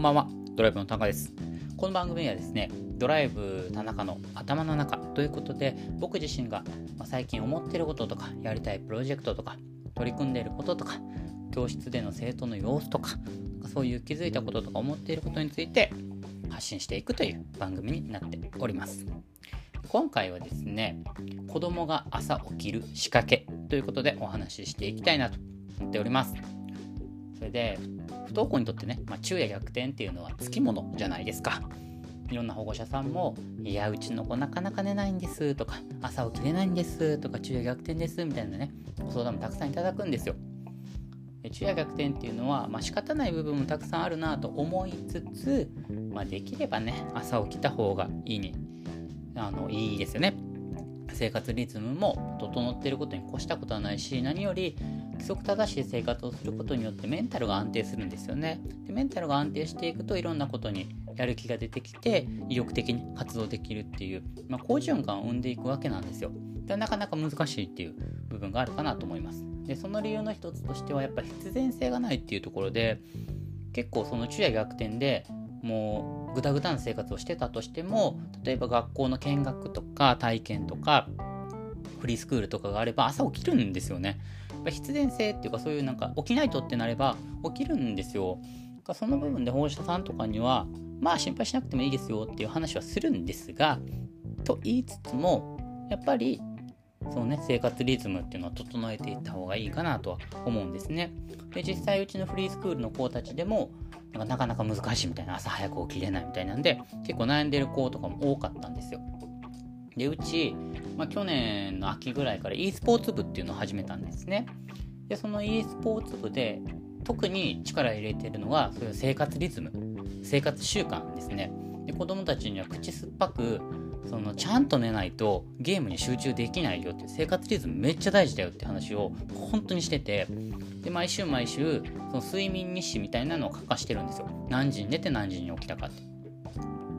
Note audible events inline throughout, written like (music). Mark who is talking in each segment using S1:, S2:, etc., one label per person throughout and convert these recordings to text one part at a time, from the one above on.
S1: こんばんは、ドライブの田中です。この番組はですね、ドライブ田中の頭の中ということで、僕自身が最近思ってることとか、やりたいプロジェクトとか、取り組んでいることとか、教室での生徒の様子とか、そういう気づいたこととか思っていることについて発信していくという番組になっております。今回はですね、子供が朝起きる仕掛けということでお話ししていきたいなと思っております。それで、不登校にとってね、まあ、昼夜逆転っていうのはつきものじゃないですか。いろんな保護者さんも、いや、うちの子なかなか寝ないんですとか、朝起きれないんですとか、昼夜逆転ですみたいなね、ご相談もたくさんいただくんですよ。昼夜逆転っていうのは、まあ、仕方ない部分もたくさんあるなと思いつつ、まあ、できればね朝起きた方がいいにあのいいですよね生活リズムも整っていることに越したことはないし何より規則正しい生活をすることによってメンタルが安定するんですよね。でメンタルが安定していくといろんなことにやる気が出てきて意欲的に活動できるっていう、まあ、好循環を生んでいくわけなんですよ。でなかなか難しいっていう部分があるかなと思います。でその理由の一つとしてはやっぱり必然性がないっていうところで結構その昼夜逆転でもうぐたぐたな生活をしてたとしても例えば学校の見学とか体験とかフリースクールとかがあれば朝起きるんですよね。やっぱ必然性っていうかそういうなんか起きないとってなれば起きるんですよ。その部分で保護者さんとかにはまあ心配しなくてもいいですよっていう話はするんですがと言いつつもやっぱりそのね生活リズムっていうのは整えていった方がいいかなとは思うんですね。で実際うちのフリースクールの子たちでもなんかなかなか難しいみたいな朝早く起きれないみたいなんで結構悩んでる子とかも多かったんですよ。でうち、まあ、去年の秋ぐらいから e スポーツ部っていうのを始めたんですね。でその e スポーツ部で特に力入れてるのはそういう生活リズム生活習慣ですね。で子供たちには口酸っぱくそのちゃんと寝ないとゲームに集中できないよって生活リズムめっちゃ大事だよって話を本当にしててで毎週毎週その睡眠日誌みたいなのを書かしてるんですよ何時に寝て何時に起きたかって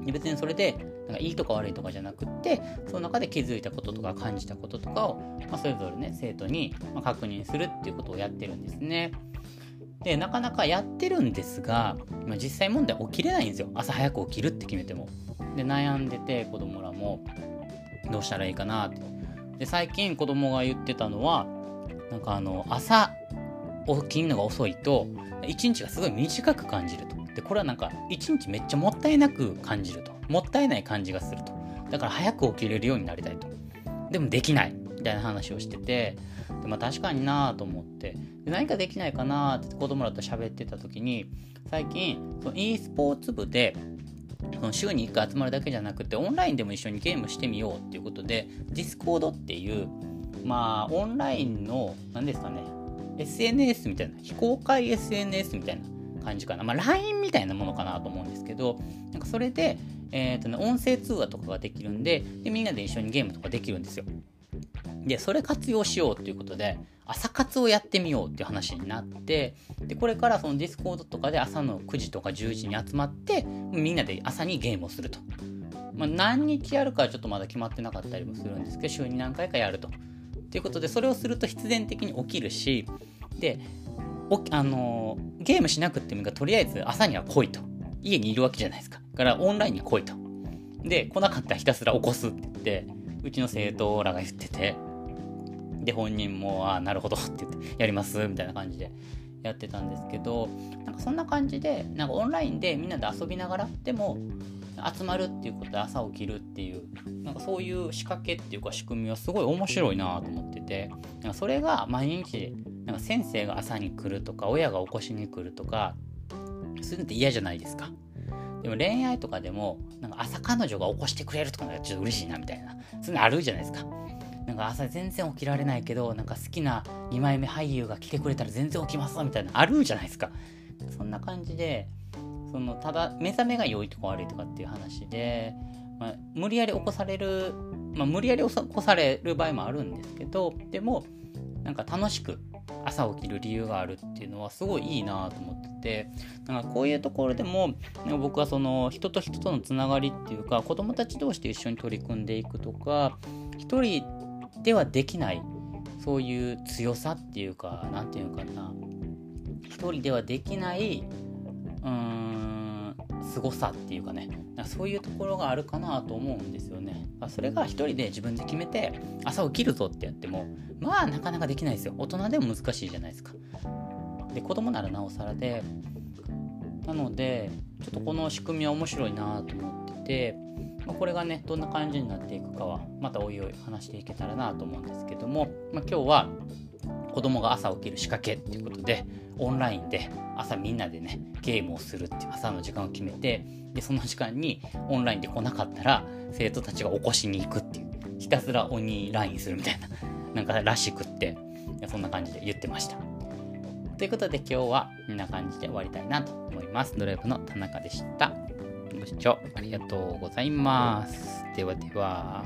S1: で別にそれでなんかいいとか悪いとかじゃなくってその中で気づいたこととか感じたこととかを、まあ、それぞれね生徒に確認するっていうことをやってるんですね。でなかなかやってるんですが、ま、実際問題起きれないんですよ。朝早く起きるって決めても。で悩んでて子供らもどうしたらいいかなって。で最近子供が言ってたのはなんかあの朝起きるのが遅いと一日がすごい短く感じると。でこれはなんか一日めっちゃもったいなく感じると。もったいない感じがすると。だから早く起きれるようになりたいと。でもできない。みたいな話をしてて。で、まあ、確かになあと思って。で何かできないかなって子供らと喋ってた時に最近その e スポーツ部でその週に1回集まるだけじゃなくてオンラインでも一緒にゲームしてみようっていうことで Discord っていうまあオンラインの何ですかね。SNS みたいな。非公開 SNS みたいな。感じかな。まあ LINE みたいなものかなと思うんですけどなんかそれで、えーとね、音声通話とかができるんででみんなで一緒にゲームとかできるんですよ。でそれ活用しようっていうことで朝活をやってみようっていう話になってでこれからそのディスコードとかで朝の9時とか10時に集まってみんなで朝にゲームをすると、まあ、何日やるかはちょっとまだ決まってなかったりもするんですけど週に何回かやると。ということでそれをすると必然的に起きるしであのゲームしなくてもいいからとりあえず朝には来いと。家にいるわけじゃないですか。だからオンラインに来いと。で来なかったらひたすら起こすって言ってうちの生徒らが言ってて。で本人も「ああなるほど」って言って「やります」みたいな感じでやってたんですけどなんかそんな感じでなんかオンラインでみんなで遊びながらでも集まるっていうことで朝起きるっていうなんかそういう仕掛けっていうか仕組みはすごい面白いなと思っててなんかそれが毎日なんか先生が朝に来るとか親が起こしに来るとかそういうのって嫌じゃないですか。でも恋愛とかでもなんか朝彼女が起こしてくれるとかちょっと嬉しいなみたいなそういうのあるじゃないですか。なんか朝全然起きられないけどなんか好きな2枚目俳優が来てくれたら全然起きますみたいなあるじゃないですかそんな感じでそのただ目覚めが良いとか悪いとかっていう話で、まあ、無理やり起こされる、まあ、無理やり起こされる場合もあるんですけどでもなんか楽しく朝起きる理由があるっていうのはすごいいいなと思っててなんかこういうところでも僕はその人と人とのつながりっていうか子どもたち同士で一緒に取り組んでいくとか一人ではできないそういう強さっていうか何て言うかな。一人ではできないうん凄さっていうかねかそういうところがあるかなと思うんですよね。それが一人で自分で決めて朝起きるぞってやってもまあなかなかできないですよ。大人でも難しいじゃないですか。で子供ならなおさらでなのでちょっとこの仕組みは面白いなと思ってて、まあ、これがねどんな感じになっていくかはまたおいおい話していけたらなと思うんですけども、まあ、今日は子供が朝起きる仕掛けっていうことでオンラインで朝みんなでねゲームをするっていう朝の時間を決めてでその時間にオンラインで来なかったら生徒たちが起こしに行くっていうひたすら鬼ラインするみたいな (laughs) なんからしくってそんな感じで言ってました。ということで今日はこんな感じで終わりたいなと思います。ドライブの田中でした。ご視聴ありがとうございます。ではでは。